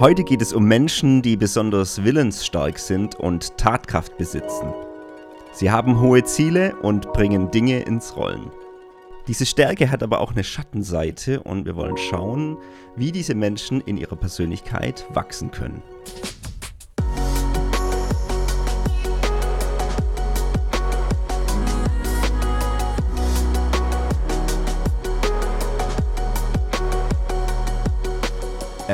Heute geht es um Menschen, die besonders willensstark sind und Tatkraft besitzen. Sie haben hohe Ziele und bringen Dinge ins Rollen. Diese Stärke hat aber auch eine Schattenseite und wir wollen schauen, wie diese Menschen in ihrer Persönlichkeit wachsen können.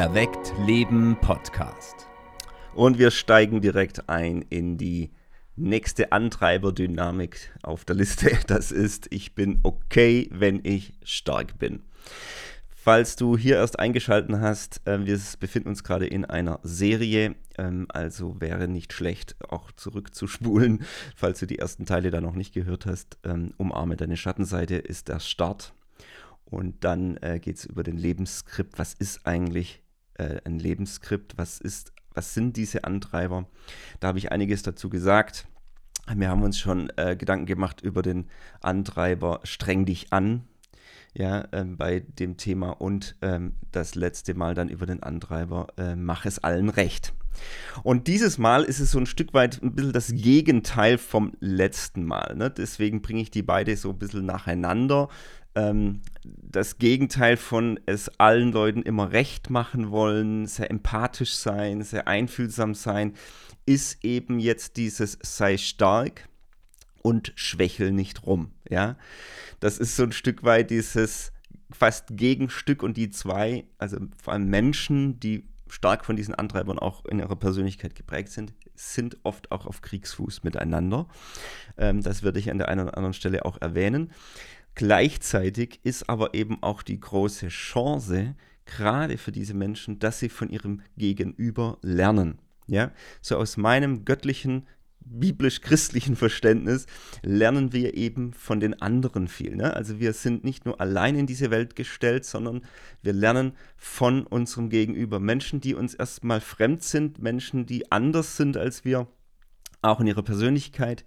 Erweckt Leben Podcast. Und wir steigen direkt ein in die nächste Antreiberdynamik auf der Liste. Das ist, ich bin okay, wenn ich stark bin. Falls du hier erst eingeschaltet hast, äh, wir befinden uns gerade in einer Serie, ähm, also wäre nicht schlecht, auch zurückzuspulen, falls du die ersten Teile da noch nicht gehört hast. Ähm, Umarme deine Schattenseite ist der Start. Und dann äh, geht es über den Lebensskript. Was ist eigentlich äh, ein Lebensskript, was ist, was sind diese Antreiber? Da habe ich einiges dazu gesagt. Wir haben uns schon äh, Gedanken gemacht über den Antreiber Streng dich an, ja, ähm, bei dem Thema und ähm, das letzte Mal dann über den Antreiber äh, Mach es allen recht. Und dieses Mal ist es so ein Stück weit ein bisschen das Gegenteil vom letzten Mal. Ne? Deswegen bringe ich die beide so ein bisschen nacheinander ähm, das Gegenteil von es allen Leuten immer recht machen wollen, sehr empathisch sein, sehr einfühlsam sein, ist eben jetzt dieses sei stark und schwächel nicht rum. Ja, das ist so ein Stück weit dieses fast Gegenstück und die zwei, also vor allem Menschen, die stark von diesen Antreibern auch in ihrer Persönlichkeit geprägt sind, sind oft auch auf Kriegsfuß miteinander. Ähm, das würde ich an der einen oder anderen Stelle auch erwähnen. Gleichzeitig ist aber eben auch die große Chance, gerade für diese Menschen, dass sie von ihrem Gegenüber lernen. Ja, so aus meinem göttlichen biblisch-christlichen Verständnis lernen wir eben von den anderen viel. Ne? Also wir sind nicht nur allein in diese Welt gestellt, sondern wir lernen von unserem Gegenüber. Menschen, die uns erstmal fremd sind, Menschen, die anders sind als wir, auch in ihrer Persönlichkeit,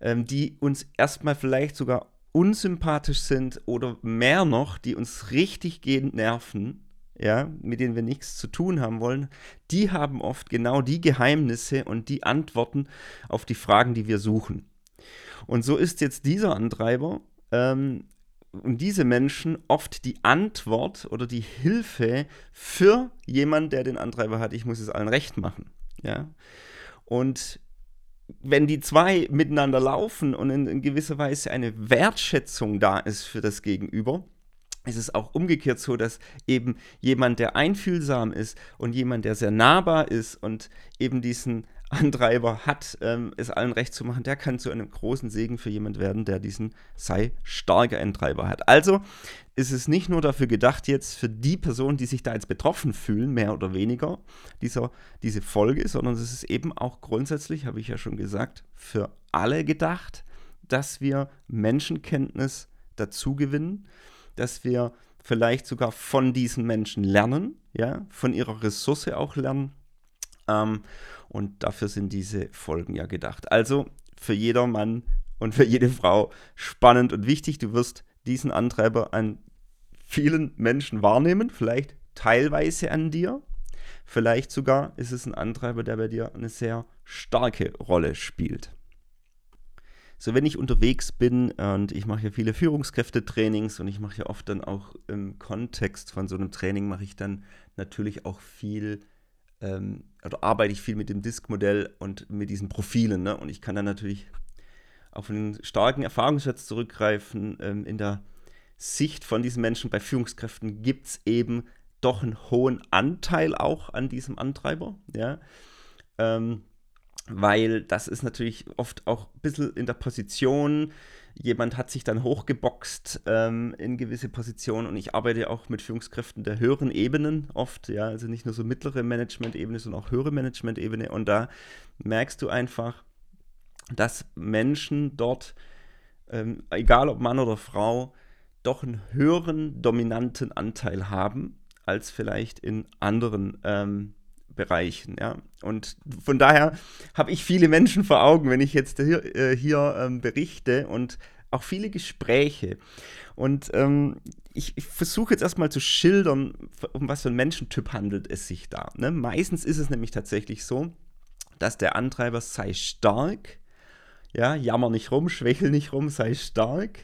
ähm, die uns erstmal vielleicht sogar unsympathisch sind oder mehr noch, die uns richtig gehend nerven, ja, mit denen wir nichts zu tun haben wollen, die haben oft genau die Geheimnisse und die Antworten auf die Fragen, die wir suchen. Und so ist jetzt dieser Antreiber ähm, und diese Menschen oft die Antwort oder die Hilfe für jemanden, der den Antreiber hat, ich muss es allen recht machen. Ja. Und wenn die zwei miteinander laufen und in, in, gewisser Weise eine Wertschätzung da ist für das Gegenüber, ist es auch umgekehrt so, dass eben jemand, der einfühlsam ist und jemand, der sehr nahbar ist und eben diesen Antreiber hat, ähm, es allen recht zu machen, der kann zu einem großen Segen für jemand werden, der diesen sei starker Antreiber hat. Also ist es nicht nur dafür gedacht, jetzt für die Personen, die sich da jetzt betroffen fühlen, mehr oder weniger, dieser, diese Folge, sondern es ist eben auch grundsätzlich, habe ich ja schon gesagt, für alle gedacht, dass wir Menschenkenntnis dazu gewinnen, dass wir vielleicht sogar von diesen Menschen lernen, ja, von ihrer Ressource auch lernen ähm, und dafür sind diese Folgen ja gedacht. Also für jeder Mann und für jede Frau spannend und wichtig. Du wirst diesen Antreiber an vielen Menschen wahrnehmen, vielleicht teilweise an dir. Vielleicht sogar ist es ein Antreiber, der bei dir eine sehr starke Rolle spielt. So, wenn ich unterwegs bin und ich mache ja viele Führungskräftetrainings und ich mache ja oft dann auch im Kontext von so einem Training, mache ich dann natürlich auch viel ähm, oder arbeite ich viel mit dem Disk-Modell und mit diesen Profilen. Ne? Und ich kann dann natürlich auf einen starken Erfahrungsschatz zurückgreifen. Ähm, in der Sicht von diesen Menschen bei Führungskräften gibt es eben doch einen hohen Anteil auch an diesem Antreiber. Ja? Ähm, weil das ist natürlich oft auch ein bisschen in der Position, jemand hat sich dann hochgeboxt ähm, in gewisse Positionen und ich arbeite auch mit Führungskräften der höheren Ebenen oft, ja, also nicht nur so mittlere Management-Ebene, sondern auch höhere Management-Ebene. Und da merkst du einfach, dass Menschen dort, ähm, egal ob Mann oder Frau, doch einen höheren dominanten Anteil haben als vielleicht in anderen ähm, Bereichen. Ja? Und von daher habe ich viele Menschen vor Augen, wenn ich jetzt hier, äh, hier ähm, berichte und auch viele Gespräche. Und ähm, ich, ich versuche jetzt erstmal zu schildern, um was für einen Menschentyp handelt es sich da. Ne? Meistens ist es nämlich tatsächlich so, dass der Antreiber sei stark, ja, jammer nicht rum, schwächel nicht rum, sei stark,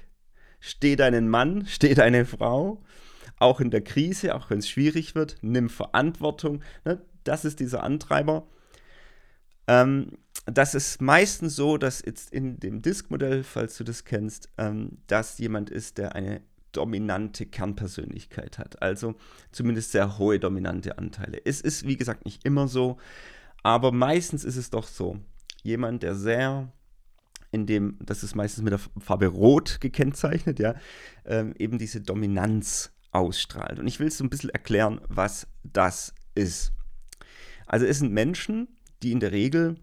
steh deinen Mann, steh deine Frau, auch in der Krise, auch wenn es schwierig wird, nimm Verantwortung. Ne? Das ist dieser Antreiber. Ähm, das ist meistens so, dass jetzt in dem Disk-Modell, falls du das kennst, ähm, dass jemand ist, der eine dominante Kernpersönlichkeit hat. Also zumindest sehr hohe dominante Anteile. Es ist, wie gesagt, nicht immer so, aber meistens ist es doch so. Jemand, der sehr in dem, das ist meistens mit der Farbe Rot gekennzeichnet, ja, ähm, eben diese Dominanz ausstrahlt. Und ich will es so ein bisschen erklären, was das ist. Also es sind Menschen, die in der Regel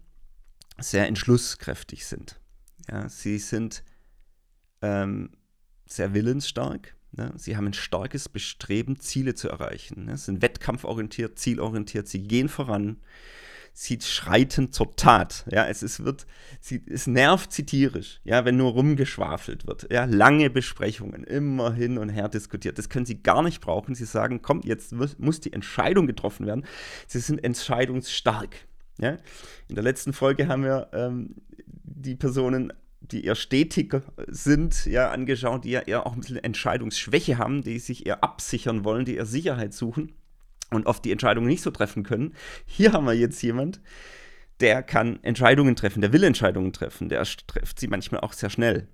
sehr entschlusskräftig sind. Ja, sie sind ähm, sehr willensstark. Ne? Sie haben ein starkes Bestreben, Ziele zu erreichen. Ne? Sie sind wettkampforientiert, zielorientiert, sie gehen voran sie schreiten zur Tat. Ja, es, es wird, sie, es nervt sie tierisch, ja, wenn nur rumgeschwafelt wird. Ja, lange Besprechungen, immer hin und her diskutiert. Das können sie gar nicht brauchen. Sie sagen, komm, jetzt muss, die Entscheidung getroffen werden. Sie sind entscheidungsstark. Ja? In der letzten Folge haben wir ähm, die Personen die eher stetiger sind, ja, angeschaut, die ja eher auch ein bisschen Entscheidungsschwäche haben, die sich eher absichern wollen, die eher Sicherheit suchen und oft die Entscheidungen nicht so treffen können. Hier haben wir jetzt jemand, der kann Entscheidungen treffen, der will Entscheidungen treffen, der trifft sie manchmal auch sehr schnell.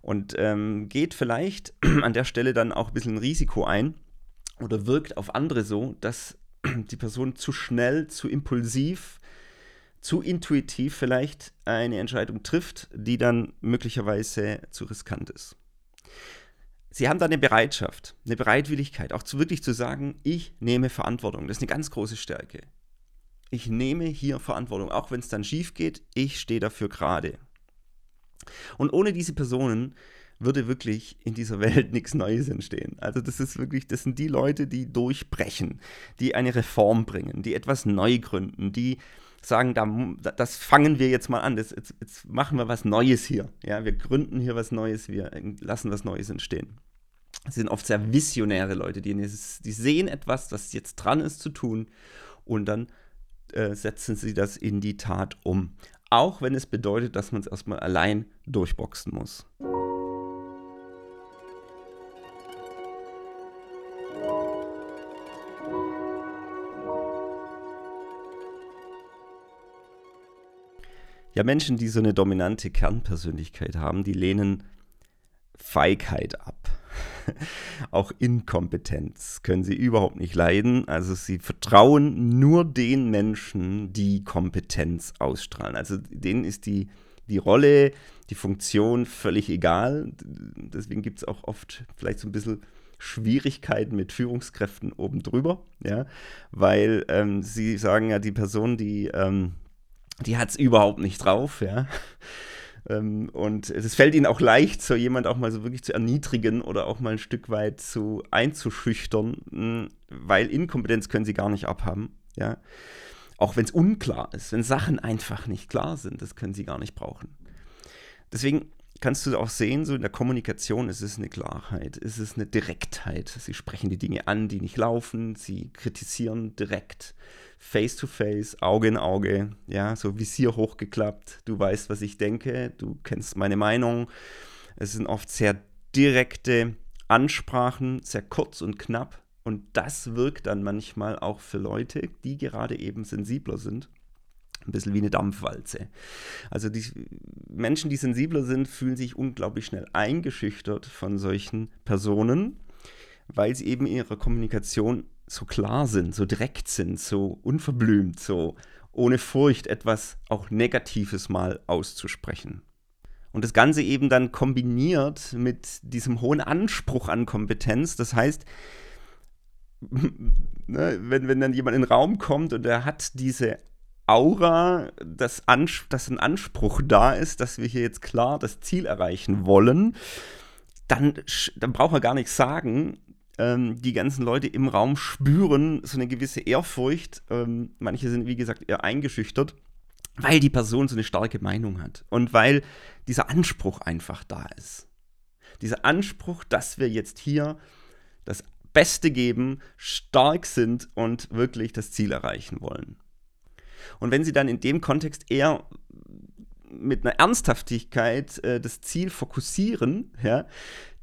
Und ähm, geht vielleicht an der Stelle dann auch ein bisschen Risiko ein oder wirkt auf andere so, dass die Person zu schnell, zu impulsiv, zu intuitiv vielleicht eine Entscheidung trifft, die dann möglicherweise zu riskant ist sie haben da eine Bereitschaft, eine Bereitwilligkeit, auch zu wirklich zu sagen, ich nehme Verantwortung. Das ist eine ganz große Stärke. Ich nehme hier Verantwortung, auch wenn es dann schief geht, ich stehe dafür gerade. Und ohne diese Personen würde wirklich in dieser Welt nichts Neues entstehen. Also das ist wirklich, das sind die Leute, die durchbrechen, die eine Reform bringen, die etwas neu gründen, die sagen, da, das fangen wir jetzt mal an, das, jetzt, jetzt machen wir was Neues hier. Ja, wir gründen hier was Neues, wir lassen was Neues entstehen. Das sind oft sehr visionäre Leute, die, die sehen etwas, das jetzt dran ist zu tun und dann äh, setzen sie das in die Tat um. Auch wenn es bedeutet, dass man es erstmal allein durchboxen muss. Ja, Menschen, die so eine dominante Kernpersönlichkeit haben, die lehnen Feigheit ab. Auch Inkompetenz können sie überhaupt nicht leiden. Also sie vertrauen nur den Menschen, die Kompetenz ausstrahlen. Also denen ist die, die Rolle, die Funktion völlig egal. Deswegen gibt es auch oft vielleicht so ein bisschen Schwierigkeiten mit Führungskräften oben drüber, ja, weil ähm, sie sagen ja, die Person, die ähm, die hat es überhaupt nicht drauf, ja. Ähm, und es fällt ihnen auch leicht, so jemand auch mal so wirklich zu erniedrigen oder auch mal ein Stück weit zu einzuschüchtern, hm, weil Inkompetenz können sie gar nicht abhaben, ja. Auch wenn es unklar ist, wenn Sachen einfach nicht klar sind, das können sie gar nicht brauchen. Deswegen kannst du auch sehen, so in der Kommunikation ist es eine Klarheit, ist es eine Direktheit. Sie sprechen die Dinge an, die nicht laufen, sie kritisieren direkt, face to face, Auge in Auge, ja, so Visier hochgeklappt. Du weißt, was ich denke, du kennst meine Meinung. Es sind oft sehr direkte Ansprachen, sehr kurz und knapp. Und das wirkt dann manchmal auch für Leute, die gerade eben sensibler sind ein bisschen wie eine Dampfwalze. Also die Menschen, die sensibler sind, fühlen sich unglaublich schnell eingeschüchtert von solchen Personen, weil sie eben in ihrer Kommunikation so klar sind, so direkt sind, so unverblümt, so ohne Furcht etwas auch Negatives mal auszusprechen. Und das Ganze eben dann kombiniert mit diesem hohen Anspruch an Kompetenz. Das heißt, ne, wenn, wenn dann jemand in den Raum kommt und er hat diese Aura, dass, dass ein Anspruch da ist, dass wir hier jetzt klar das Ziel erreichen wollen, dann, dann braucht man gar nichts sagen. Ähm, die ganzen Leute im Raum spüren so eine gewisse Ehrfurcht. Ähm, manche sind, wie gesagt, eher eingeschüchtert. weil die Person so eine starke Meinung hat und weil dieser Anspruch einfach da ist. Dieser Anspruch, dass wir jetzt hier das Beste geben, stark sind und wirklich das Ziel erreichen wollen. Und wenn sie dann in dem Kontext eher mit einer Ernsthaftigkeit äh, das Ziel fokussieren, ja,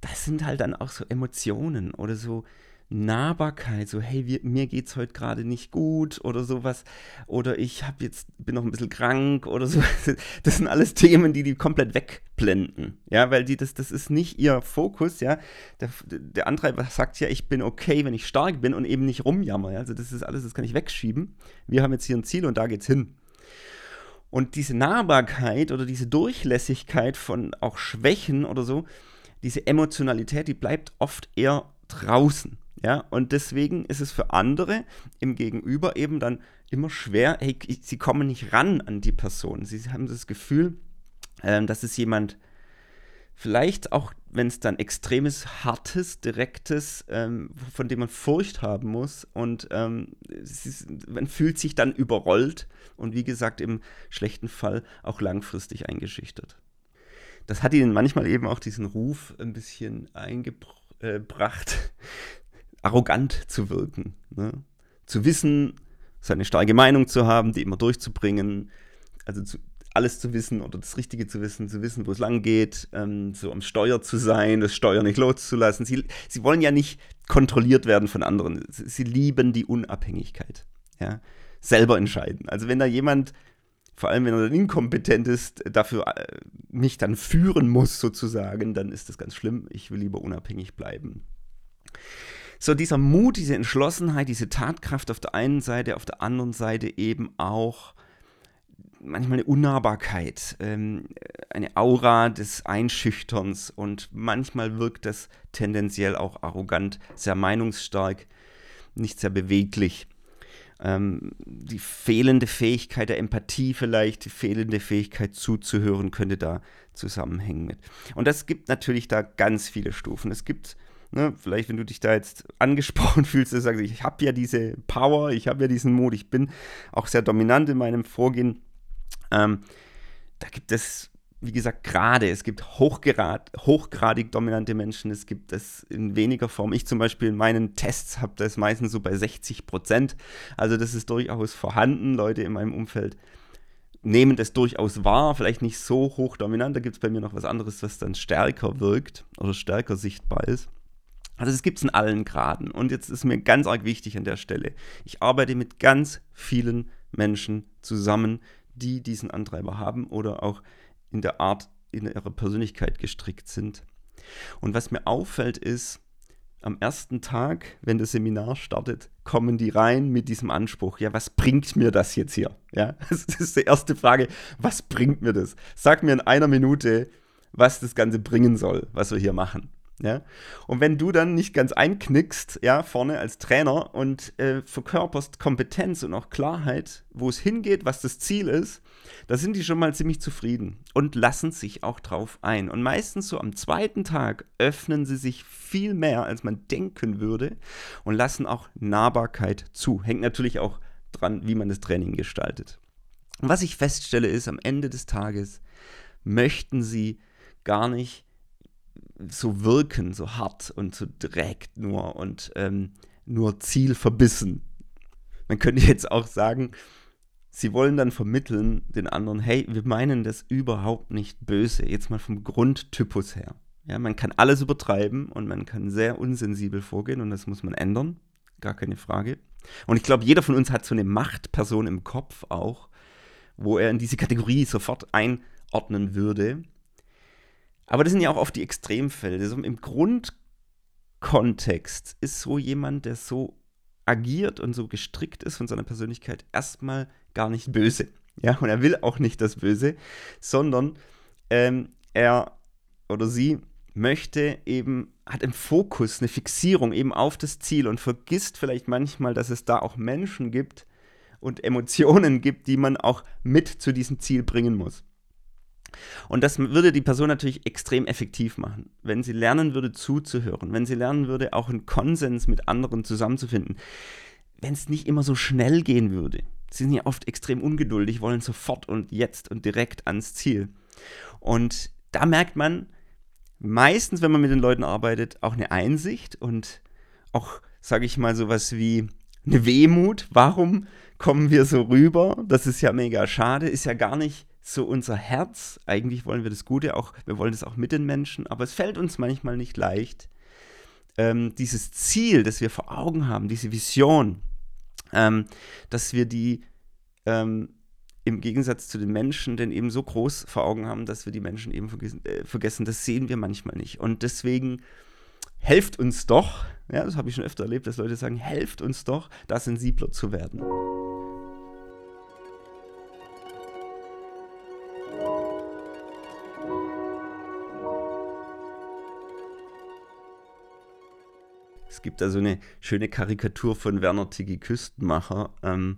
das sind halt dann auch so Emotionen oder so Nahbarkeit, so hey, wir, mir geht's heute gerade nicht gut oder sowas oder ich habe jetzt bin noch ein bisschen krank oder so. Das sind alles Themen, die die komplett wegblenden, ja, weil die das das ist nicht ihr Fokus, ja. Der, der Antreiber sagt ja, ich bin okay, wenn ich stark bin und eben nicht rumjammer, ja? also das ist alles, das kann ich wegschieben. Wir haben jetzt hier ein Ziel und da geht's hin. Und diese Nahbarkeit oder diese Durchlässigkeit von auch Schwächen oder so, diese Emotionalität, die bleibt oft eher draußen. Ja, und deswegen ist es für andere im Gegenüber eben dann immer schwer, hey, sie kommen nicht ran an die Person. Sie haben das Gefühl, äh, dass es jemand vielleicht auch, wenn es dann extremes, hartes, direktes, ähm, von dem man Furcht haben muss und ähm, ist, man fühlt sich dann überrollt und wie gesagt im schlechten Fall auch langfristig eingeschüchtert. Das hat ihnen manchmal eben auch diesen Ruf ein bisschen eingebracht, arrogant zu wirken. Ne? Zu wissen, seine starke Meinung zu haben, die immer durchzubringen, also zu, alles zu wissen oder das Richtige zu wissen, zu wissen, wo es lang geht, ähm, so am Steuer zu sein, das Steuer nicht loszulassen. Sie, sie wollen ja nicht kontrolliert werden von anderen. Sie, sie lieben die Unabhängigkeit. Ja? Selber entscheiden. Also wenn da jemand, vor allem wenn er dann inkompetent ist, dafür äh, mich dann führen muss sozusagen, dann ist das ganz schlimm. Ich will lieber unabhängig bleiben so dieser Mut, diese Entschlossenheit, diese Tatkraft auf der einen Seite, auf der anderen Seite eben auch manchmal eine Unnahbarkeit, ähm, eine Aura des Einschüchterns und manchmal wirkt das tendenziell auch arrogant, sehr meinungsstark, nicht sehr beweglich. Ähm, die fehlende Fähigkeit der Empathie vielleicht, die fehlende Fähigkeit zuzuhören, könnte da zusammenhängen mit. Und das gibt natürlich da ganz viele Stufen. Es gibt Ne, vielleicht, wenn du dich da jetzt angesprochen fühlst, dass du sagst, ich habe ja diese Power, ich habe ja diesen Mut, ich bin auch sehr dominant in meinem Vorgehen. Ähm, da gibt es, wie gesagt, gerade, es gibt hochgrad, hochgradig dominante Menschen, es gibt das in weniger Form. Ich zum Beispiel in meinen Tests habe das meistens so bei 60 Prozent. Also das ist durchaus vorhanden, Leute in meinem Umfeld nehmen das durchaus wahr, vielleicht nicht so hoch dominant. Da gibt es bei mir noch was anderes, was dann stärker wirkt oder stärker sichtbar ist. Also es gibt es in allen Graden. Und jetzt ist mir ganz arg wichtig an der Stelle, ich arbeite mit ganz vielen Menschen zusammen, die diesen Antreiber haben oder auch in der Art, in ihrer Persönlichkeit gestrickt sind. Und was mir auffällt ist, am ersten Tag, wenn das Seminar startet, kommen die rein mit diesem Anspruch, ja, was bringt mir das jetzt hier? Ja, das ist die erste Frage, was bringt mir das? Sag mir in einer Minute, was das Ganze bringen soll, was wir hier machen. Ja? Und wenn du dann nicht ganz einknickst, ja, vorne als Trainer und äh, verkörperst Kompetenz und auch Klarheit, wo es hingeht, was das Ziel ist, da sind die schon mal ziemlich zufrieden und lassen sich auch drauf ein. Und meistens so am zweiten Tag öffnen sie sich viel mehr, als man denken würde und lassen auch Nahbarkeit zu. Hängt natürlich auch dran, wie man das Training gestaltet. Und was ich feststelle ist, am Ende des Tages möchten sie gar nicht so wirken, so hart und so direkt nur und ähm, nur zielverbissen. Man könnte jetzt auch sagen, sie wollen dann vermitteln den anderen, hey, wir meinen das überhaupt nicht böse, jetzt mal vom Grundtypus her. Ja, man kann alles übertreiben und man kann sehr unsensibel vorgehen und das muss man ändern, gar keine Frage. Und ich glaube, jeder von uns hat so eine Machtperson im Kopf auch, wo er in diese Kategorie sofort einordnen würde. Aber das sind ja auch oft die Extremfälle. Also Im Grundkontext ist so jemand, der so agiert und so gestrickt ist von seiner Persönlichkeit, erstmal gar nicht böse. Ja, und er will auch nicht das Böse, sondern ähm, er oder sie möchte eben, hat im Fokus eine Fixierung eben auf das Ziel und vergisst vielleicht manchmal, dass es da auch Menschen gibt und Emotionen gibt, die man auch mit zu diesem Ziel bringen muss. Und das würde die Person natürlich extrem effektiv machen, wenn sie lernen würde zuzuhören, wenn sie lernen würde, auch einen Konsens mit anderen zusammenzufinden, wenn es nicht immer so schnell gehen würde. sie sind ja oft extrem ungeduldig, wollen sofort und jetzt und direkt ans Ziel. Und da merkt man meistens, wenn man mit den Leuten arbeitet, auch eine Einsicht und auch, sage ich mal, sowas wie eine Wehmut. Warum kommen wir so rüber? Das ist ja mega schade, ist ja gar nicht so unser Herz. Eigentlich wollen wir das Gute, auch wir wollen das auch mit den Menschen, aber es fällt uns manchmal nicht leicht, ähm, dieses Ziel, das wir vor Augen haben, diese Vision, ähm, dass wir die ähm, im Gegensatz zu den Menschen denn eben so groß vor Augen haben, dass wir die Menschen eben vergessen, äh, vergessen. Das sehen wir manchmal nicht. Und deswegen helft uns doch, ja, das habe ich schon öfter erlebt, dass Leute sagen, helft uns doch, da sensibler zu werden. Gibt da so eine schöne Karikatur von Werner Tiggy Küstenmacher. Ähm,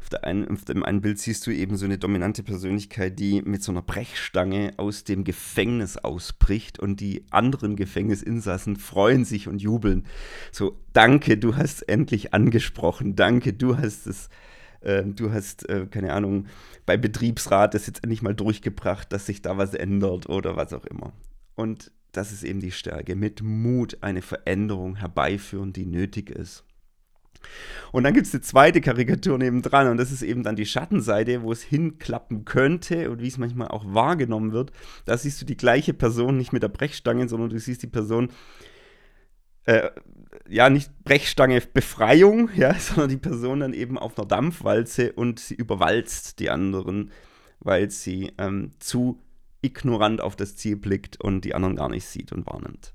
auf, der einen, auf dem einen Bild siehst du eben so eine dominante Persönlichkeit, die mit so einer Brechstange aus dem Gefängnis ausbricht und die anderen Gefängnisinsassen freuen sich und jubeln. So, danke, du hast endlich angesprochen, danke, du hast es äh, du hast, äh, keine Ahnung, bei Betriebsrat das jetzt endlich mal durchgebracht, dass sich da was ändert oder was auch immer. Und das ist eben die Stärke, mit Mut eine Veränderung herbeiführen, die nötig ist. Und dann gibt es eine zweite Karikatur nebendran und das ist eben dann die Schattenseite, wo es hinklappen könnte und wie es manchmal auch wahrgenommen wird. Da siehst du die gleiche Person nicht mit der Brechstange, sondern du siehst die Person, äh, ja, nicht Brechstange Befreiung, ja, sondern die Person dann eben auf einer Dampfwalze und sie überwalzt die anderen, weil sie ähm, zu ignorant auf das Ziel blickt und die anderen gar nicht sieht und wahrnimmt.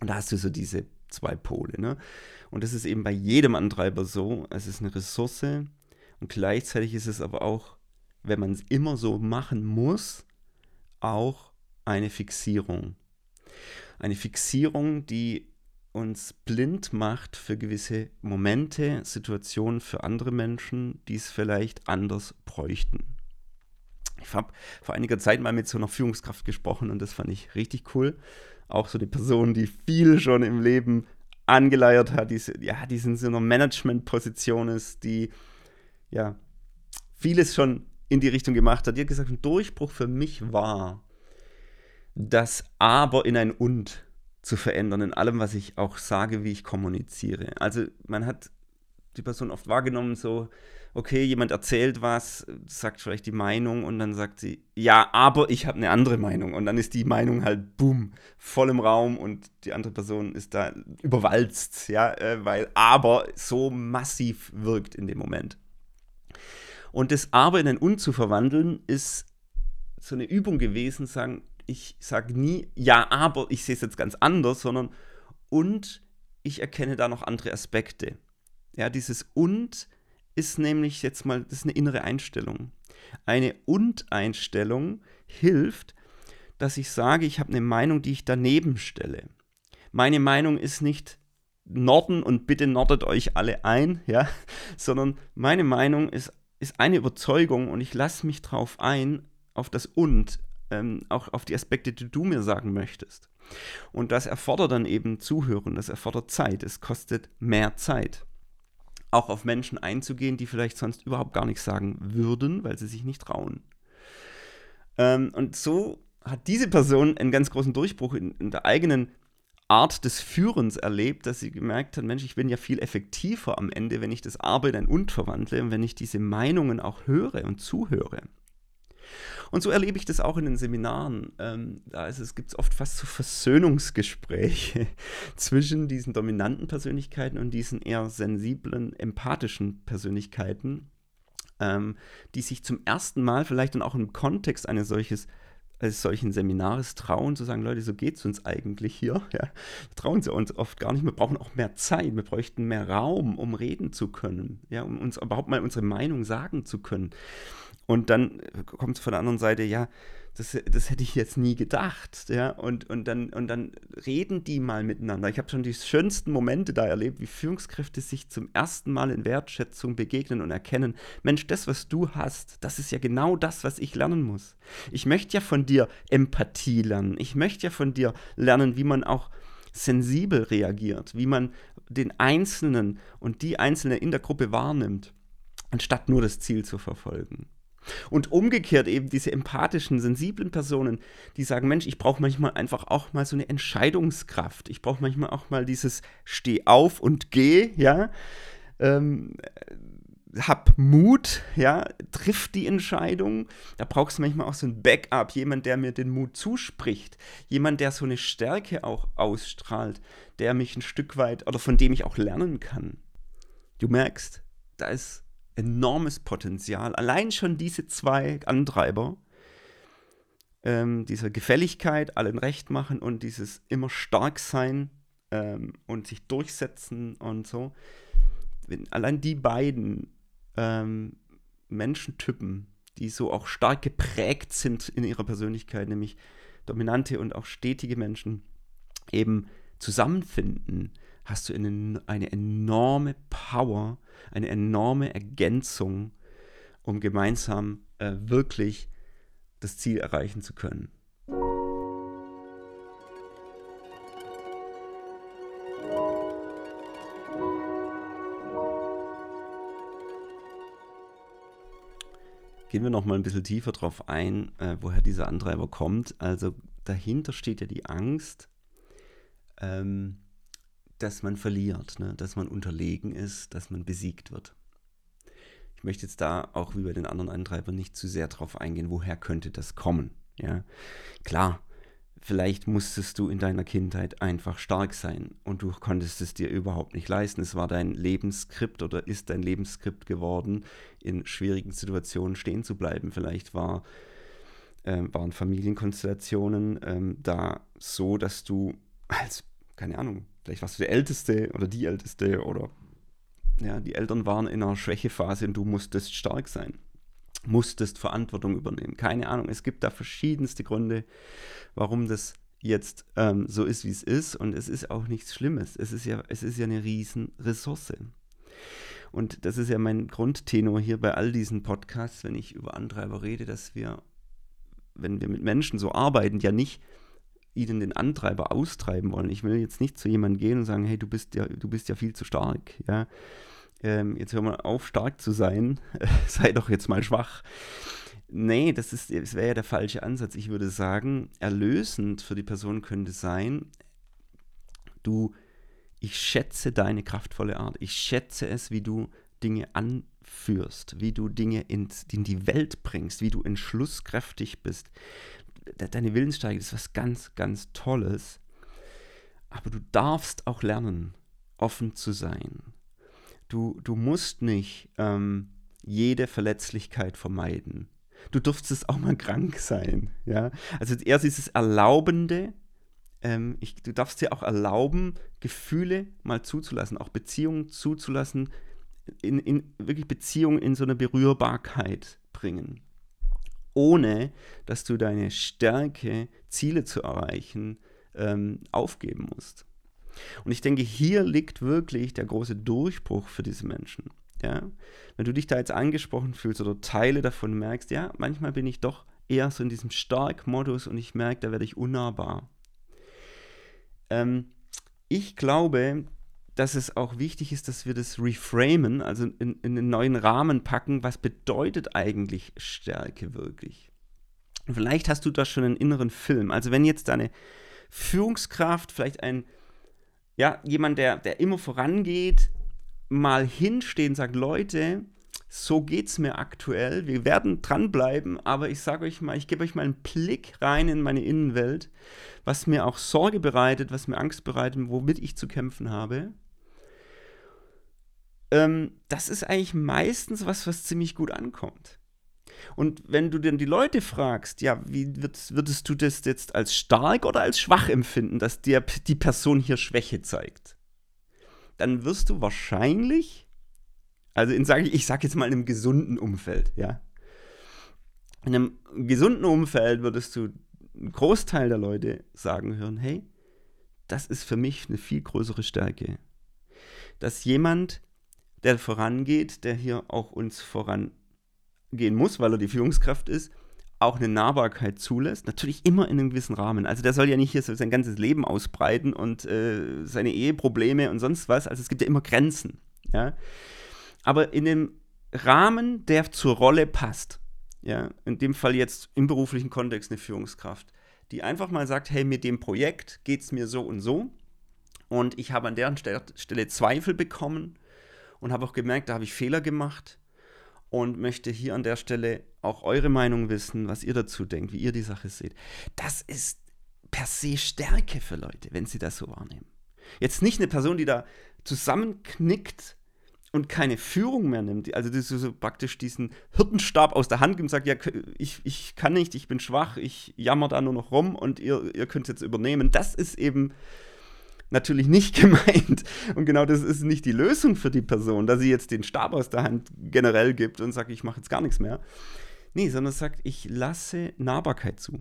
Und da hast du so diese zwei Pole. Ne? Und das ist eben bei jedem Antreiber so. Es ist eine Ressource und gleichzeitig ist es aber auch, wenn man es immer so machen muss, auch eine Fixierung. Eine Fixierung, die uns blind macht für gewisse Momente, Situationen für andere Menschen, die es vielleicht anders bräuchten. Ich habe vor einiger Zeit mal mit so einer Führungskraft gesprochen und das fand ich richtig cool auch so die Person, die viel schon im Leben angeleiert hat, die, ja, die in so einer Management-Position ist, die ja vieles schon in die Richtung gemacht hat. Die hat gesagt, ein Durchbruch für mich war, das Aber in ein Und zu verändern, in allem, was ich auch sage, wie ich kommuniziere. Also man hat die Person oft wahrgenommen, so, okay, jemand erzählt was, sagt vielleicht die Meinung und dann sagt sie, ja, aber ich habe eine andere Meinung. Und dann ist die Meinung halt, boom, voll im Raum und die andere Person ist da überwalzt, ja, äh, weil aber so massiv wirkt in dem Moment. Und das aber in ein Und zu verwandeln, ist so eine Übung gewesen, sagen, ich sage nie, ja, aber ich sehe es jetzt ganz anders, sondern und ich erkenne da noch andere Aspekte. Ja, dieses und ist nämlich jetzt mal, das ist eine innere Einstellung. Eine Und-Einstellung hilft, dass ich sage, ich habe eine Meinung, die ich daneben stelle. Meine Meinung ist nicht Norden und bitte nordet euch alle ein, ja, sondern meine Meinung ist, ist eine Überzeugung und ich lasse mich drauf ein, auf das Und, ähm, auch auf die Aspekte, die du mir sagen möchtest. Und das erfordert dann eben Zuhören, das erfordert Zeit, es kostet mehr Zeit auch auf Menschen einzugehen, die vielleicht sonst überhaupt gar nichts sagen würden, weil sie sich nicht trauen. Ähm, und so hat diese Person einen ganz großen Durchbruch in, in der eigenen Art des Führens erlebt, dass sie gemerkt hat, Mensch, ich bin ja viel effektiver am Ende, wenn ich das ein Und verwandle und wenn ich diese Meinungen auch höre und zuhöre. Und so erlebe ich das auch in den Seminaren. Ähm, da ist es gibt es oft fast so Versöhnungsgespräche zwischen diesen dominanten Persönlichkeiten und diesen eher sensiblen, empathischen Persönlichkeiten, ähm, die sich zum ersten Mal vielleicht dann auch im Kontext eines solches eines solchen Seminares trauen, zu sagen, Leute, so geht es uns eigentlich hier. Ja. Trauen sie uns oft gar nicht. Wir brauchen auch mehr Zeit, wir bräuchten mehr Raum, um reden zu können, ja, um uns überhaupt mal unsere Meinung sagen zu können. Und dann kommt es von der anderen Seite, ja, das, das hätte ich jetzt nie gedacht. Ja? Und, und, dann, und dann reden die mal miteinander. Ich habe schon die schönsten Momente da erlebt, wie Führungskräfte sich zum ersten Mal in Wertschätzung begegnen und erkennen, Mensch, das, was du hast, das ist ja genau das, was ich lernen muss. Ich möchte ja von dir Empathie lernen. Ich möchte ja von dir lernen, wie man auch sensibel reagiert, wie man den Einzelnen und die Einzelne in der Gruppe wahrnimmt anstatt nur das Ziel zu verfolgen. Und umgekehrt eben diese empathischen, sensiblen Personen, die sagen, Mensch, ich brauche manchmal einfach auch mal so eine Entscheidungskraft. Ich brauche manchmal auch mal dieses Steh auf und geh, ja. Ähm, hab Mut, ja, triff die Entscheidung. Da brauchst du manchmal auch so ein Backup, jemand, der mir den Mut zuspricht, jemand, der so eine Stärke auch ausstrahlt, der mich ein Stück weit oder von dem ich auch lernen kann. Du merkst, da ist enormes Potenzial. Allein schon diese zwei Antreiber, ähm, dieser Gefälligkeit, allen recht machen und dieses immer stark sein ähm, und sich durchsetzen und so. Wenn allein die beiden ähm, Menschentypen, die so auch stark geprägt sind in ihrer Persönlichkeit, nämlich dominante und auch stetige Menschen, eben zusammenfinden, hast du eine, eine enorme Power, eine enorme Ergänzung, um gemeinsam äh, wirklich das Ziel erreichen zu können. Gehen wir noch mal ein bisschen tiefer drauf ein, äh, woher dieser Antreiber kommt. Also dahinter steht ja die Angst, ähm, dass man verliert, ne? dass man unterlegen ist, dass man besiegt wird. Ich möchte jetzt da auch wie bei den anderen Antreibern nicht zu sehr drauf eingehen, woher könnte das kommen. Ja, klar, vielleicht musstest du in deiner Kindheit einfach stark sein und du konntest es dir überhaupt nicht leisten. Es war dein Lebensskript oder ist dein Lebensskript geworden, in schwierigen Situationen stehen zu bleiben. Vielleicht war, äh, waren Familienkonstellationen ähm, da so, dass du als, keine Ahnung, vielleicht warst du der Älteste oder die Älteste oder ja, die Eltern waren in einer Schwächephase und du musstest stark sein, musstest Verantwortung übernehmen. Keine Ahnung, es gibt da verschiedenste Gründe, warum das jetzt ähm, so ist, wie es ist und es ist auch nichts Schlimmes. Es ist ja, es ist ja eine Riesenressource. Und das ist ja mein Grundtenor hier bei all diesen Podcasts, wenn ich über Antreiber rede, dass wir, wenn wir mit Menschen so arbeiten, ja nicht ihnen den Antreiber austreiben wollen. Ich will jetzt nicht zu jemandem gehen und sagen, hey, du bist ja, du bist ja viel zu stark, ja. Ähm, jetzt hör mal auf, stark zu sein, sei doch jetzt mal schwach. Nee, das, das wäre ja der falsche Ansatz. Ich würde sagen, erlösend für die Person könnte sein, du, ich schätze deine kraftvolle Art. Ich schätze es, wie du Dinge anführst, wie du Dinge in, in die Welt bringst, wie du entschlusskräftig bist, deine Willensstärke ist was ganz, ganz Tolles. Aber du darfst auch lernen, offen zu sein. Du, du musst nicht ähm, jede Verletzlichkeit vermeiden. Du durftest auch mal krank sein. Ja? Also erst dieses Erlaubende, ähm, ich, du darfst dir auch erlauben, Gefühle mal zuzulassen, auch Beziehungen zuzulassen, in, in wirklich Beziehungen in so eine Berührbarkeit bringen ohne dass du deine Stärke, Ziele zu erreichen, ähm, aufgeben musst. Und ich denke, hier liegt wirklich der große Durchbruch für diese Menschen. Ja? Wenn du dich da jetzt angesprochen fühlst oder Teile davon merkst, ja, manchmal bin ich doch eher so in diesem Stark-Modus und ich merke, da werde ich unnahbar. Ähm, ich glaube, dass es auch wichtig ist, dass wir das reframen, also in, in einen neuen Rahmen packen. Was bedeutet eigentlich Stärke wirklich? Vielleicht hast du da schon einen inneren Film. Also wenn jetzt deine Führungskraft, vielleicht ein, ja, jemand, der, der immer vorangeht, mal hinstehen und sagt, Leute, so geht es mir aktuell. Wir werden dranbleiben, aber ich sage euch mal, ich gebe euch mal einen Blick rein in meine Innenwelt, was mir auch Sorge bereitet, was mir Angst bereitet, womit ich zu kämpfen habe ähm, das ist eigentlich meistens was, was ziemlich gut ankommt. Und wenn du dann die Leute fragst, ja, wie würdest, würdest du das jetzt als stark oder als schwach empfinden, dass dir die Person hier Schwäche zeigt? Dann wirst du wahrscheinlich, also in, sag ich, ich sage jetzt mal in einem gesunden Umfeld, ja. In einem gesunden Umfeld würdest du einen Großteil der Leute sagen hören, hey, das ist für mich eine viel größere Stärke. Dass jemand der vorangeht, der hier auch uns vorangehen muss, weil er die Führungskraft ist, auch eine Nahbarkeit zulässt. Natürlich immer in einem gewissen Rahmen. Also der soll ja nicht hier so sein ganzes Leben ausbreiten und äh, seine Eheprobleme und sonst was. Also es gibt ja immer Grenzen. Ja? Aber in dem Rahmen, der zur Rolle passt. Ja, in dem Fall jetzt im beruflichen Kontext eine Führungskraft, die einfach mal sagt, hey, mit dem Projekt geht es mir so und so. Und ich habe an der Stelle Zweifel bekommen und habe auch gemerkt, da habe ich Fehler gemacht und möchte hier an der Stelle auch eure Meinung wissen, was ihr dazu denkt, wie ihr die Sache seht. Das ist per se Stärke für Leute, wenn sie das so wahrnehmen. Jetzt nicht eine Person, die da zusammenknickt und keine Führung mehr nimmt, also die so praktisch diesen Hirtenstab aus der Hand gibt und sagt, ja, ich, ich kann nicht, ich bin schwach, ich jammer da nur noch rum und ihr, ihr könnt jetzt übernehmen. Das ist eben natürlich nicht gemeint. Und genau das ist nicht die Lösung für die Person, dass sie jetzt den Stab aus der Hand generell gibt und sagt, ich mache jetzt gar nichts mehr. Nee, sondern sagt, ich lasse Nahbarkeit zu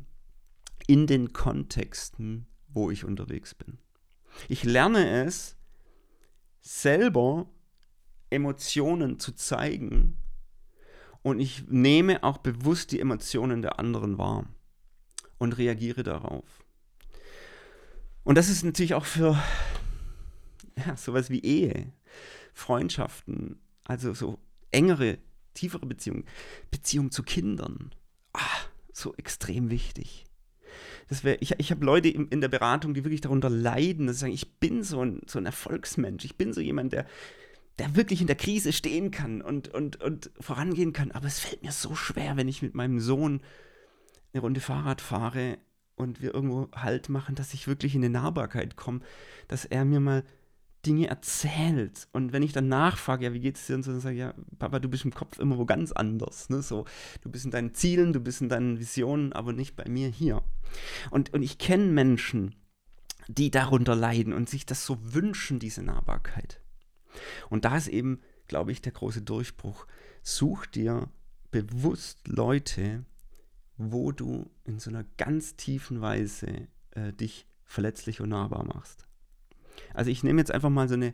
in den Kontexten, wo ich unterwegs bin. Ich lerne es, selber Emotionen zu zeigen und ich nehme auch bewusst die Emotionen der anderen wahr und reagiere darauf. Und das ist natürlich auch für ja, sowas wie Ehe, Freundschaften, also so engere, tiefere Beziehungen, Beziehungen zu Kindern. Ah, so extrem wichtig. Das wär, ich ich habe Leute in, in der Beratung, die wirklich darunter leiden, dass sie sagen, ich bin so ein, so ein Erfolgsmensch, ich bin so jemand, der, der wirklich in der Krise stehen kann und, und, und vorangehen kann. Aber es fällt mir so schwer, wenn ich mit meinem Sohn eine Runde Fahrrad fahre und wir irgendwo Halt machen, dass ich wirklich in eine Nahbarkeit komme, dass er mir mal Dinge erzählt. Und wenn ich dann nachfrage, ja, wie geht's dir? Und so, dann sage ich, ja, Papa, du bist im Kopf immer wo ganz anders. Ne? So, du bist in deinen Zielen, du bist in deinen Visionen, aber nicht bei mir hier. Und, und ich kenne Menschen, die darunter leiden und sich das so wünschen, diese Nahbarkeit. Und da ist eben, glaube ich, der große Durchbruch. Such dir bewusst Leute, wo du in so einer ganz tiefen Weise äh, dich verletzlich und nahbar machst. Also ich nehme jetzt einfach mal so eine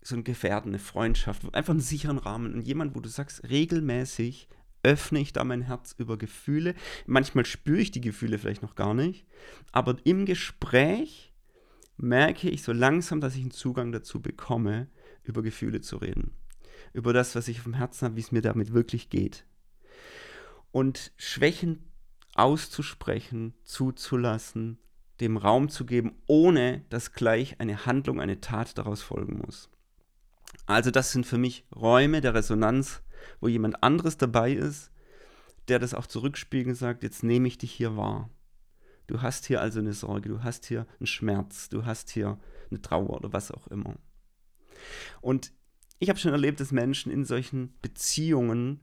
so ein Gefährten, eine Freundschaft, einfach einen sicheren Rahmen und jemand, wo du sagst, regelmäßig öffne ich da mein Herz über Gefühle. Manchmal spüre ich die Gefühle vielleicht noch gar nicht, aber im Gespräch merke ich so langsam, dass ich einen Zugang dazu bekomme, über Gefühle zu reden. Über das, was ich auf dem Herzen habe, wie es mir damit wirklich geht. Und Schwächen auszusprechen, zuzulassen, dem Raum zu geben, ohne dass gleich eine Handlung, eine Tat daraus folgen muss. Also das sind für mich Räume der Resonanz, wo jemand anderes dabei ist, der das auch zurückspiegelt und sagt, jetzt nehme ich dich hier wahr. Du hast hier also eine Sorge, du hast hier einen Schmerz, du hast hier eine Trauer oder was auch immer. Und ich habe schon erlebt, dass Menschen in solchen Beziehungen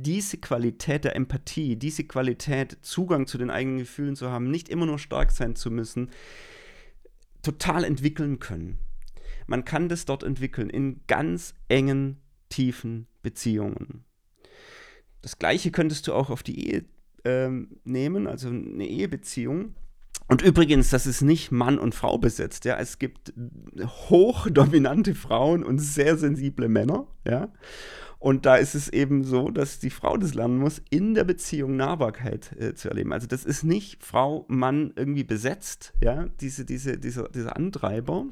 diese Qualität der Empathie, diese Qualität, Zugang zu den eigenen Gefühlen zu haben, nicht immer nur stark sein zu müssen, total entwickeln können. Man kann das dort entwickeln in ganz engen, tiefen Beziehungen. Das gleiche könntest du auch auf die Ehe ähm, nehmen, also eine Ehebeziehung. Und übrigens, das ist nicht Mann und Frau besetzt, ja. Es gibt hochdominante Frauen und sehr sensible Männer, ja. Und da ist es eben so, dass die Frau das lernen muss, in der Beziehung Nahbarkeit äh, zu erleben. Also das ist nicht Frau, Mann irgendwie besetzt, ja, diese, diese, dieser, dieser Antreiber,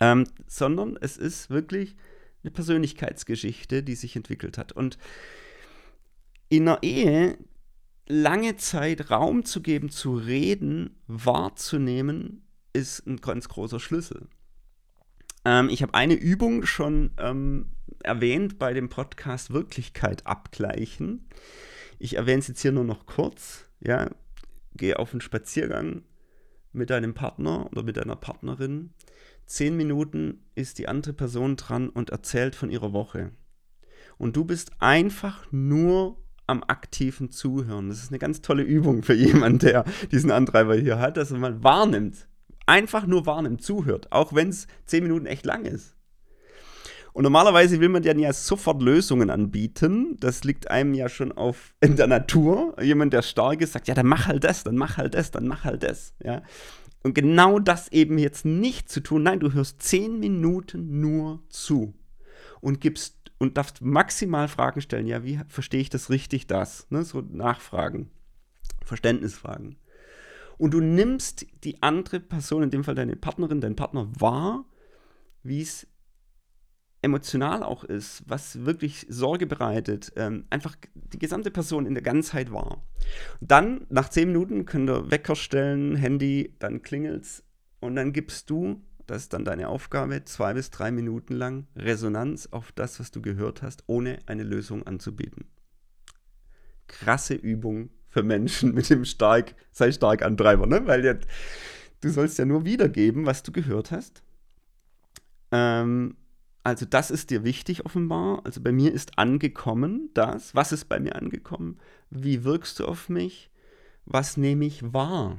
ähm, sondern es ist wirklich eine Persönlichkeitsgeschichte, die sich entwickelt hat. Und in einer Ehe lange Zeit Raum zu geben, zu reden, wahrzunehmen, ist ein ganz großer Schlüssel. Ähm, ich habe eine Übung schon ähm, erwähnt bei dem Podcast Wirklichkeit abgleichen. Ich erwähne es jetzt hier nur noch kurz. Ja, geh auf einen Spaziergang mit deinem Partner oder mit deiner Partnerin. Zehn Minuten ist die andere Person dran und erzählt von ihrer Woche. Und du bist einfach nur am aktiven Zuhören. Das ist eine ganz tolle Übung für jemanden, der diesen Antreiber hier hat, dass mal wahrnimmt. Einfach nur wahrnimmt, zuhört, auch wenn es zehn Minuten echt lang ist. Und normalerweise will man ja nie sofort Lösungen anbieten. Das liegt einem ja schon auf in der Natur. Jemand, der stark ist, sagt, ja, dann mach halt das, dann mach halt das, dann mach halt das. Ja. Und genau das eben jetzt nicht zu tun. Nein, du hörst zehn Minuten nur zu und gibst und darfst maximal Fragen stellen. Ja, wie verstehe ich das richtig, das? Ne? So Nachfragen, Verständnisfragen. Und du nimmst die andere Person, in dem Fall deine Partnerin, deinen Partner wahr, wie es emotional auch ist, was wirklich Sorge bereitet, ähm, einfach die gesamte Person in der Ganzheit war. Dann, nach zehn Minuten, könnt ihr Wecker stellen, Handy, dann klingelt's und dann gibst du, das ist dann deine Aufgabe, zwei bis drei Minuten lang Resonanz auf das, was du gehört hast, ohne eine Lösung anzubieten. Krasse Übung für Menschen mit dem stark, sei stark Antreiber, ne? Weil jetzt, du sollst ja nur wiedergeben, was du gehört hast. Ähm, also das ist dir wichtig offenbar. Also bei mir ist angekommen das. Was ist bei mir angekommen? Wie wirkst du auf mich? Was nehme ich wahr?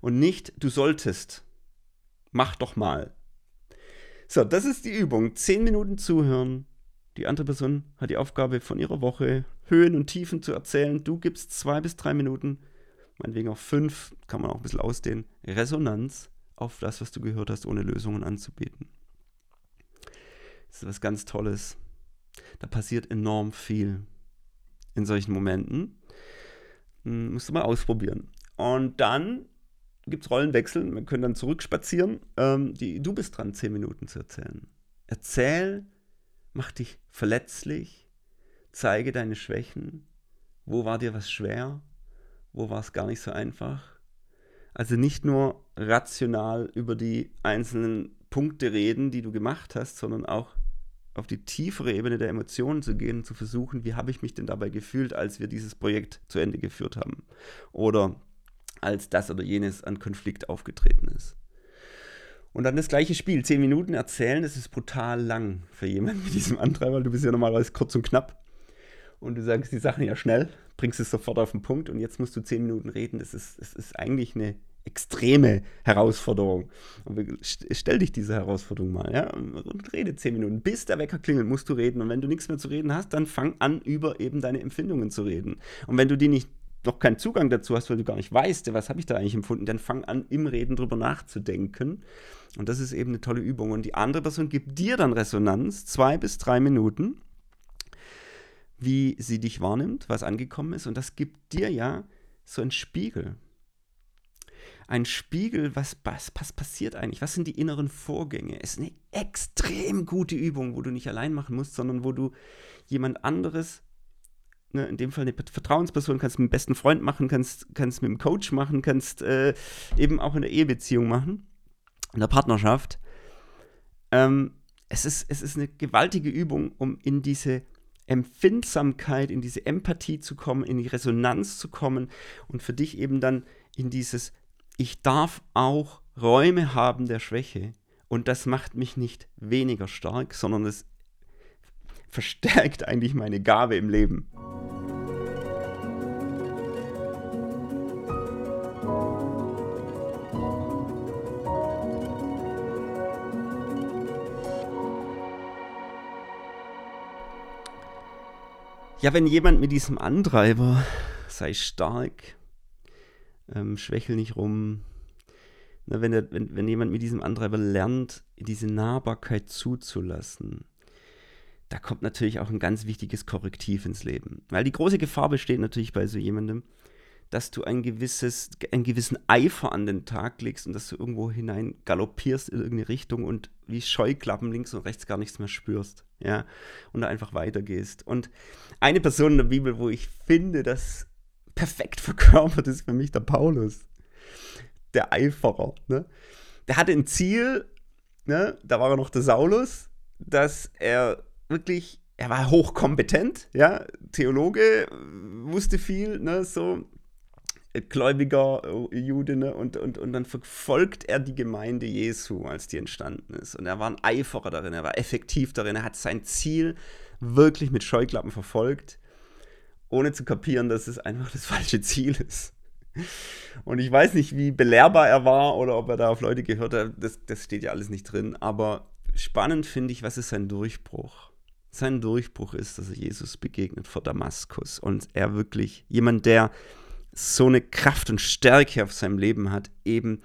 Und nicht, du solltest. Mach doch mal. So, das ist die Übung. Zehn Minuten zuhören. Die andere Person hat die Aufgabe von ihrer Woche Höhen und Tiefen zu erzählen. Du gibst zwei bis drei Minuten, meinetwegen auch fünf, kann man auch ein bisschen ausdehnen, Resonanz auf das, was du gehört hast, ohne Lösungen anzubieten. Das ist was ganz Tolles. Da passiert enorm viel in solchen Momenten. Hm, musst du mal ausprobieren. Und dann gibt es Rollenwechsel. Wir können dann zurückspazieren. Ähm, die, du bist dran, zehn Minuten zu erzählen. Erzähl, mach dich verletzlich, zeige deine Schwächen. Wo war dir was schwer? Wo war es gar nicht so einfach? Also nicht nur rational über die einzelnen Punkte reden, die du gemacht hast, sondern auch auf die tiefere Ebene der Emotionen zu gehen und zu versuchen, wie habe ich mich denn dabei gefühlt, als wir dieses Projekt zu Ende geführt haben. Oder als das oder jenes an Konflikt aufgetreten ist. Und dann das gleiche Spiel, zehn Minuten erzählen, das ist brutal lang für jemanden mit diesem Antreiber. Du bist ja normalerweise kurz und knapp und du sagst die Sachen ja schnell, bringst es sofort auf den Punkt und jetzt musst du zehn Minuten reden. Das ist, das ist eigentlich eine extreme Herausforderung. stell dich diese Herausforderung mal, ja, und rede zehn Minuten. Bis der Wecker klingelt, musst du reden. Und wenn du nichts mehr zu reden hast, dann fang an, über eben deine Empfindungen zu reden. Und wenn du die nicht noch keinen Zugang dazu hast, weil du gar nicht weißt, was habe ich da eigentlich empfunden, dann fang an, im Reden drüber nachzudenken. Und das ist eben eine tolle Übung. Und die andere Person gibt dir dann Resonanz, zwei bis drei Minuten, wie sie dich wahrnimmt, was angekommen ist. Und das gibt dir ja so einen Spiegel ein Spiegel, was, was, was passiert eigentlich? Was sind die inneren Vorgänge? Es ist eine extrem gute Übung, wo du nicht allein machen musst, sondern wo du jemand anderes, ne, in dem Fall eine Vertrauensperson, kannst mit dem besten Freund machen, kannst, kannst mit dem Coach machen, kannst äh, eben auch in der Ehebeziehung machen, in der Partnerschaft. Ähm, es, ist, es ist eine gewaltige Übung, um in diese Empfindsamkeit, in diese Empathie zu kommen, in die Resonanz zu kommen und für dich eben dann in dieses ich darf auch Räume haben der Schwäche. Und das macht mich nicht weniger stark, sondern es verstärkt eigentlich meine Gabe im Leben. Ja, wenn jemand mit diesem Antreiber, sei stark, ähm, schwächel nicht rum. Na, wenn, der, wenn, wenn jemand mit diesem Antreiber lernt, diese Nahbarkeit zuzulassen, da kommt natürlich auch ein ganz wichtiges Korrektiv ins Leben. Weil die große Gefahr besteht natürlich bei so jemandem, dass du ein gewisses, einen gewissen Eifer an den Tag legst und dass du irgendwo hinein galoppierst in irgendeine Richtung und wie Scheuklappen links und rechts gar nichts mehr spürst. Ja, und da einfach weitergehst. Und eine Person in der Bibel, wo ich finde, dass perfekt verkörpert ist für mich der Paulus. Der Eiferer. Ne? Der hatte ein Ziel, ne? da war er noch der Saulus, dass er wirklich, er war hochkompetent, ja, Theologe, wusste viel, ne, so, gläubiger Jude, ne? und, und, und dann verfolgt er die Gemeinde Jesu, als die entstanden ist. Und er war ein Eiferer darin, er war effektiv darin, er hat sein Ziel wirklich mit Scheuklappen verfolgt ohne zu kapieren, dass es einfach das falsche Ziel ist. Und ich weiß nicht, wie belehrbar er war oder ob er da auf Leute gehört hat, das, das steht ja alles nicht drin. Aber spannend finde ich, was ist sein Durchbruch? Sein Durchbruch ist, dass er Jesus begegnet vor Damaskus und er wirklich, jemand, der so eine Kraft und Stärke auf seinem Leben hat, eben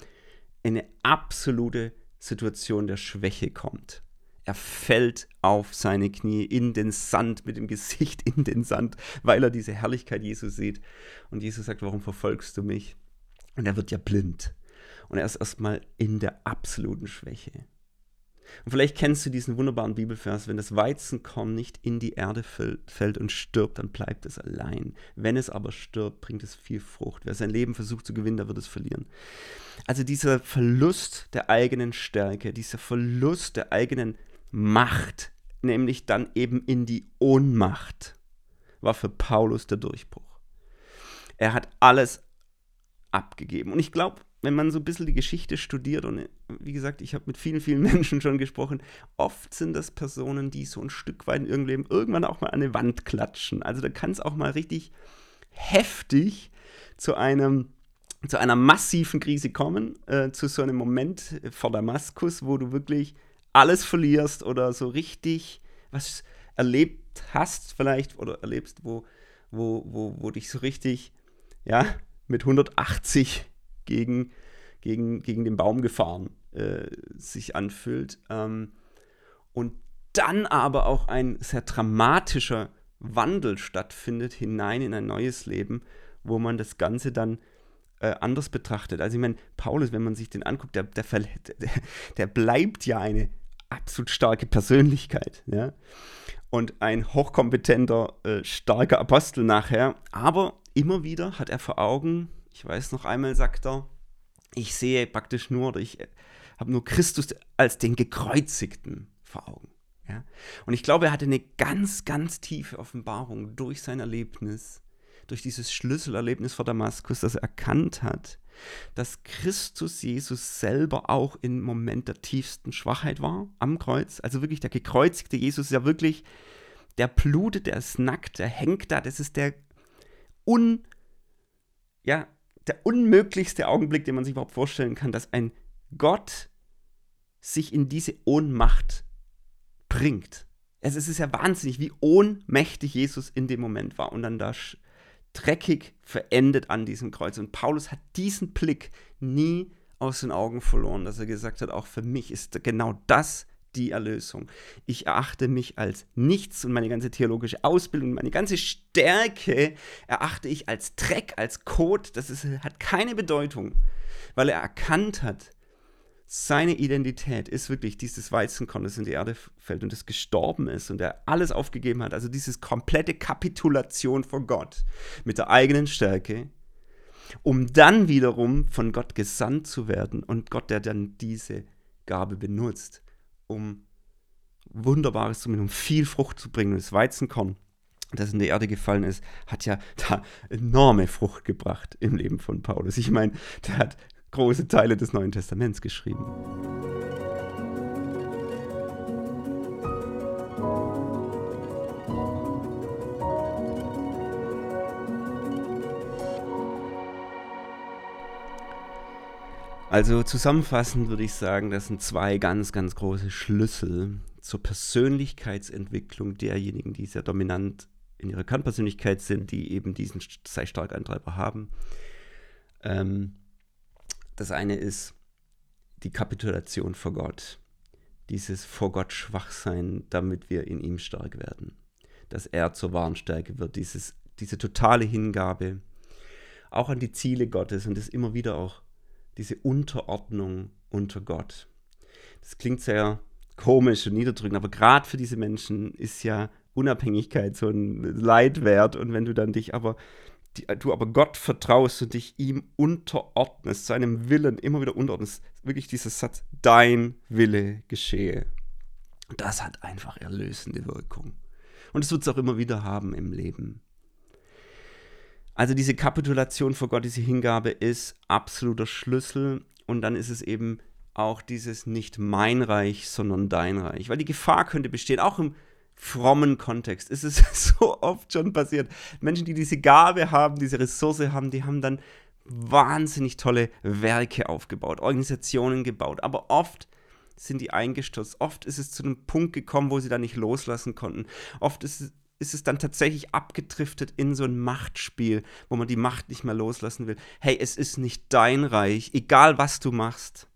in eine absolute Situation der Schwäche kommt. Er fällt auf seine Knie in den Sand, mit dem Gesicht in den Sand, weil er diese Herrlichkeit Jesu sieht. Und Jesus sagt, warum verfolgst du mich? Und er wird ja blind. Und er ist erstmal in der absoluten Schwäche. Und vielleicht kennst du diesen wunderbaren Bibelvers, wenn das Weizenkorn nicht in die Erde fällt und stirbt, dann bleibt es allein. Wenn es aber stirbt, bringt es viel Frucht. Wer sein Leben versucht zu gewinnen, der wird es verlieren. Also dieser Verlust der eigenen Stärke, dieser Verlust der eigenen Macht, nämlich dann eben in die Ohnmacht, war für Paulus der Durchbruch. Er hat alles abgegeben. Und ich glaube, wenn man so ein bisschen die Geschichte studiert, und wie gesagt, ich habe mit vielen, vielen Menschen schon gesprochen, oft sind das Personen, die so ein Stück weit in ihrem Leben irgendwann auch mal an eine Wand klatschen. Also da kann es auch mal richtig heftig zu einem zu einer massiven Krise kommen, äh, zu so einem Moment vor Damaskus, wo du wirklich alles verlierst oder so richtig was erlebt hast vielleicht oder erlebst, wo, wo, wo, wo dich so richtig, ja, mit 180 gegen, gegen, gegen den Baum gefahren äh, sich anfühlt. Ähm, und dann aber auch ein sehr dramatischer Wandel stattfindet hinein in ein neues Leben, wo man das Ganze dann äh, anders betrachtet. Also ich meine, Paulus, wenn man sich den anguckt, der, der, der, der bleibt ja eine absolut starke Persönlichkeit. Ja? Und ein hochkompetenter, äh, starker Apostel nachher. Aber immer wieder hat er vor Augen, ich weiß noch einmal, sagt er, ich sehe praktisch nur, oder ich äh, habe nur Christus als den Gekreuzigten vor Augen. Ja? Und ich glaube, er hatte eine ganz, ganz tiefe Offenbarung durch sein Erlebnis, durch dieses Schlüsselerlebnis vor Damaskus, dass er erkannt hat, dass Christus Jesus selber auch im Moment der tiefsten Schwachheit war am Kreuz. Also wirklich der gekreuzigte Jesus ist ja wirklich, der blutet, der ist nackt, der hängt da. Das ist der un, ja, der unmöglichste Augenblick, den man sich überhaupt vorstellen kann, dass ein Gott sich in diese Ohnmacht bringt. Es ist ja wahnsinnig, wie ohnmächtig Jesus in dem Moment war und dann da dreckig verendet an diesem Kreuz. Und Paulus hat diesen Blick nie aus den Augen verloren, dass er gesagt hat, auch für mich ist genau das die Erlösung. Ich erachte mich als nichts und meine ganze theologische Ausbildung, meine ganze Stärke erachte ich als Dreck, als Kot. Das ist, hat keine Bedeutung, weil er erkannt hat, seine Identität ist wirklich dieses Weizenkorn, das in die Erde fällt und das gestorben ist und er alles aufgegeben hat. Also dieses komplette Kapitulation vor Gott mit der eigenen Stärke, um dann wiederum von Gott gesandt zu werden und Gott, der dann diese Gabe benutzt, um Wunderbares zu um viel Frucht zu bringen. das Weizenkorn, das in die Erde gefallen ist, hat ja da enorme Frucht gebracht im Leben von Paulus. Ich meine, der hat große Teile des Neuen Testaments geschrieben. Also zusammenfassend würde ich sagen, das sind zwei ganz, ganz große Schlüssel zur Persönlichkeitsentwicklung derjenigen, die sehr dominant in ihrer Kernpersönlichkeit sind, die eben diesen sehr starken Antreiber haben. Ähm, das eine ist die Kapitulation vor Gott, dieses vor Gott Schwachsein, damit wir in ihm stark werden, dass er zur wahren Stärke wird, dieses, diese totale Hingabe. Auch an die Ziele Gottes und das immer wieder auch diese Unterordnung unter Gott. Das klingt sehr komisch und niederdrückend, aber gerade für diese Menschen ist ja Unabhängigkeit so ein Leitwert. Und wenn du dann dich aber die, du aber Gott vertraust und dich ihm unterordnest, seinem Willen immer wieder unterordnest, wirklich dieser Satz, dein Wille geschehe. Das hat einfach erlösende Wirkung. Und es wird es auch immer wieder haben im Leben. Also diese Kapitulation vor Gott, diese Hingabe ist absoluter Schlüssel. Und dann ist es eben auch dieses nicht mein Reich, sondern dein Reich. Weil die Gefahr könnte bestehen, auch im frommen Kontext ist es so oft schon passiert. Menschen, die diese Gabe haben, diese Ressource haben, die haben dann wahnsinnig tolle Werke aufgebaut, Organisationen gebaut, aber oft sind die eingestürzt. Oft ist es zu einem Punkt gekommen, wo sie da nicht loslassen konnten. Oft ist es, ist es dann tatsächlich abgedriftet in so ein Machtspiel, wo man die Macht nicht mehr loslassen will. Hey, es ist nicht dein Reich, egal was du machst,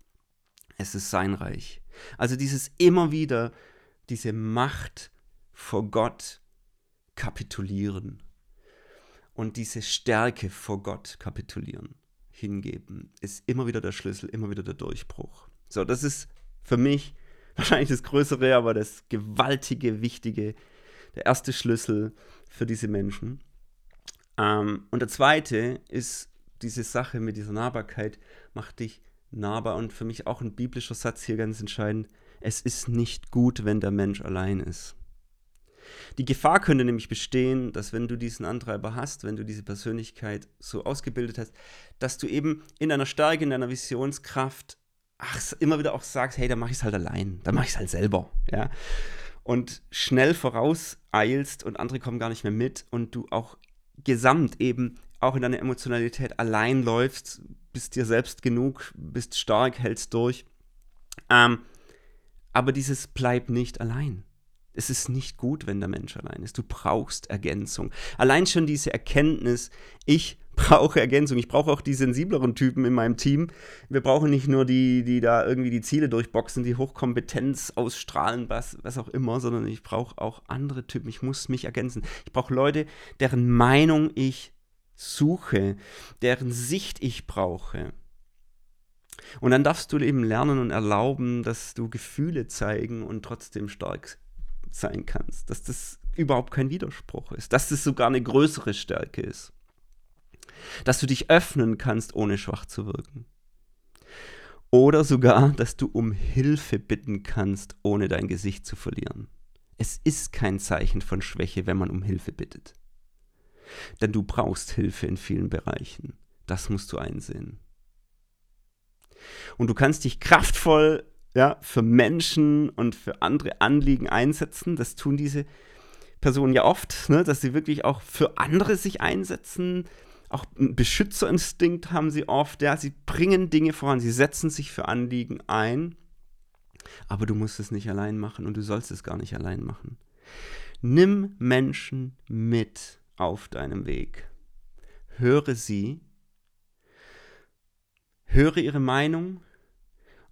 es ist sein Reich. Also dieses immer wieder, diese Macht vor Gott kapitulieren und diese Stärke vor Gott kapitulieren, hingeben, ist immer wieder der Schlüssel, immer wieder der Durchbruch. So, das ist für mich wahrscheinlich das größere, aber das gewaltige, wichtige, der erste Schlüssel für diese Menschen. Ähm, und der zweite ist diese Sache mit dieser Nahbarkeit, macht dich nahbar und für mich auch ein biblischer Satz hier ganz entscheidend. Es ist nicht gut, wenn der Mensch allein ist. Die Gefahr könnte nämlich bestehen, dass wenn du diesen Antreiber hast, wenn du diese Persönlichkeit so ausgebildet hast, dass du eben in deiner Stärke, in deiner Visionskraft ach, immer wieder auch sagst, hey, da mache ich es halt allein, da mache ich es halt selber, ja. Und schnell vorauseilst und andere kommen gar nicht mehr mit und du auch gesamt eben auch in deiner Emotionalität allein läufst, bist dir selbst genug, bist stark, hältst durch. Ähm, aber dieses bleibt nicht allein. Es ist nicht gut, wenn der Mensch allein ist. Du brauchst Ergänzung. Allein schon diese Erkenntnis, ich brauche Ergänzung. Ich brauche auch die sensibleren Typen in meinem Team. Wir brauchen nicht nur die, die da irgendwie die Ziele durchboxen, die Hochkompetenz ausstrahlen, was, was auch immer, sondern ich brauche auch andere Typen. Ich muss mich ergänzen. Ich brauche Leute, deren Meinung ich suche, deren Sicht ich brauche. Und dann darfst du eben lernen und erlauben, dass du Gefühle zeigen und trotzdem stark sein kannst. Dass das überhaupt kein Widerspruch ist. Dass das sogar eine größere Stärke ist. Dass du dich öffnen kannst, ohne schwach zu wirken. Oder sogar, dass du um Hilfe bitten kannst, ohne dein Gesicht zu verlieren. Es ist kein Zeichen von Schwäche, wenn man um Hilfe bittet. Denn du brauchst Hilfe in vielen Bereichen. Das musst du einsehen. Und du kannst dich kraftvoll ja, für Menschen und für andere Anliegen einsetzen. Das tun diese Personen ja oft, ne, dass sie wirklich auch für andere sich einsetzen. Auch einen Beschützerinstinkt haben sie oft. Ja, sie bringen Dinge voran, sie setzen sich für Anliegen ein. Aber du musst es nicht allein machen und du sollst es gar nicht allein machen. Nimm Menschen mit auf deinem Weg. Höre sie, höre ihre Meinung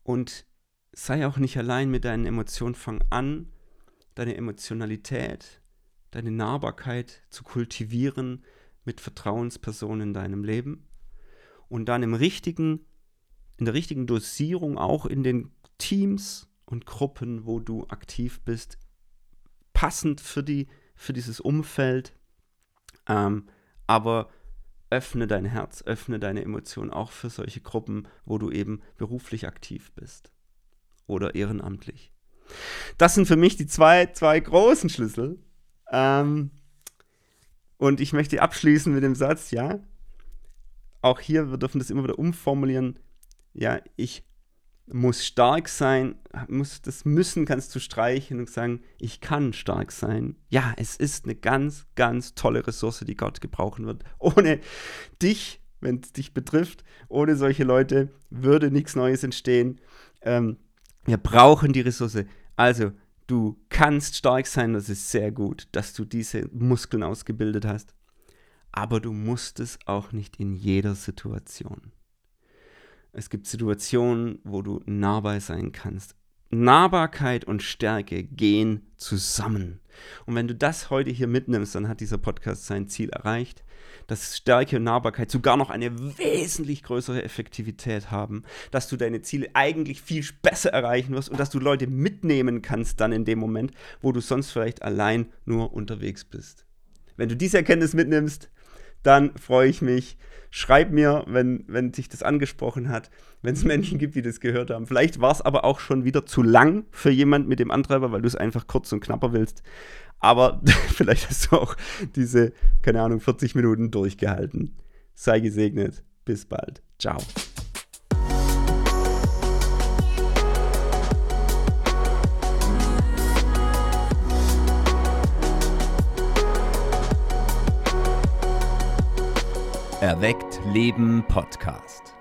und sei auch nicht allein mit deinen Emotionen. Fang an, deine Emotionalität, deine Nahbarkeit zu kultivieren mit Vertrauenspersonen in deinem Leben und dann im richtigen, in der richtigen Dosierung auch in den Teams und Gruppen, wo du aktiv bist, passend für, die, für dieses Umfeld ähm, aber öffne dein Herz, öffne deine Emotionen auch für solche Gruppen, wo du eben beruflich aktiv bist oder ehrenamtlich. Das sind für mich die zwei, zwei großen Schlüssel. Ähm, und ich möchte abschließen mit dem Satz, ja, auch hier, wir dürfen das immer wieder umformulieren, ja, ich muss stark sein, muss, das müssen kannst du streichen und sagen, ich kann stark sein. Ja, es ist eine ganz, ganz tolle Ressource, die Gott gebrauchen wird. Ohne dich, wenn es dich betrifft, ohne solche Leute würde nichts Neues entstehen. Ähm, wir brauchen die Ressource. Also, du kannst stark sein, das ist sehr gut, dass du diese Muskeln ausgebildet hast. Aber du musst es auch nicht in jeder Situation. Es gibt Situationen, wo du nahbar sein kannst. Nahbarkeit und Stärke gehen zusammen. Und wenn du das heute hier mitnimmst, dann hat dieser Podcast sein Ziel erreicht, dass Stärke und Nahbarkeit sogar noch eine wesentlich größere Effektivität haben, dass du deine Ziele eigentlich viel besser erreichen wirst und dass du Leute mitnehmen kannst dann in dem Moment, wo du sonst vielleicht allein nur unterwegs bist. Wenn du diese Erkenntnis mitnimmst, dann freue ich mich. Schreib mir, wenn, wenn dich das angesprochen hat, wenn es Menschen gibt, die das gehört haben. Vielleicht war es aber auch schon wieder zu lang für jemand mit dem Antreiber, weil du es einfach kurz und knapper willst. Aber vielleicht hast du auch diese, keine Ahnung, 40 Minuten durchgehalten. Sei gesegnet. Bis bald. Ciao. Erweckt Leben Podcast.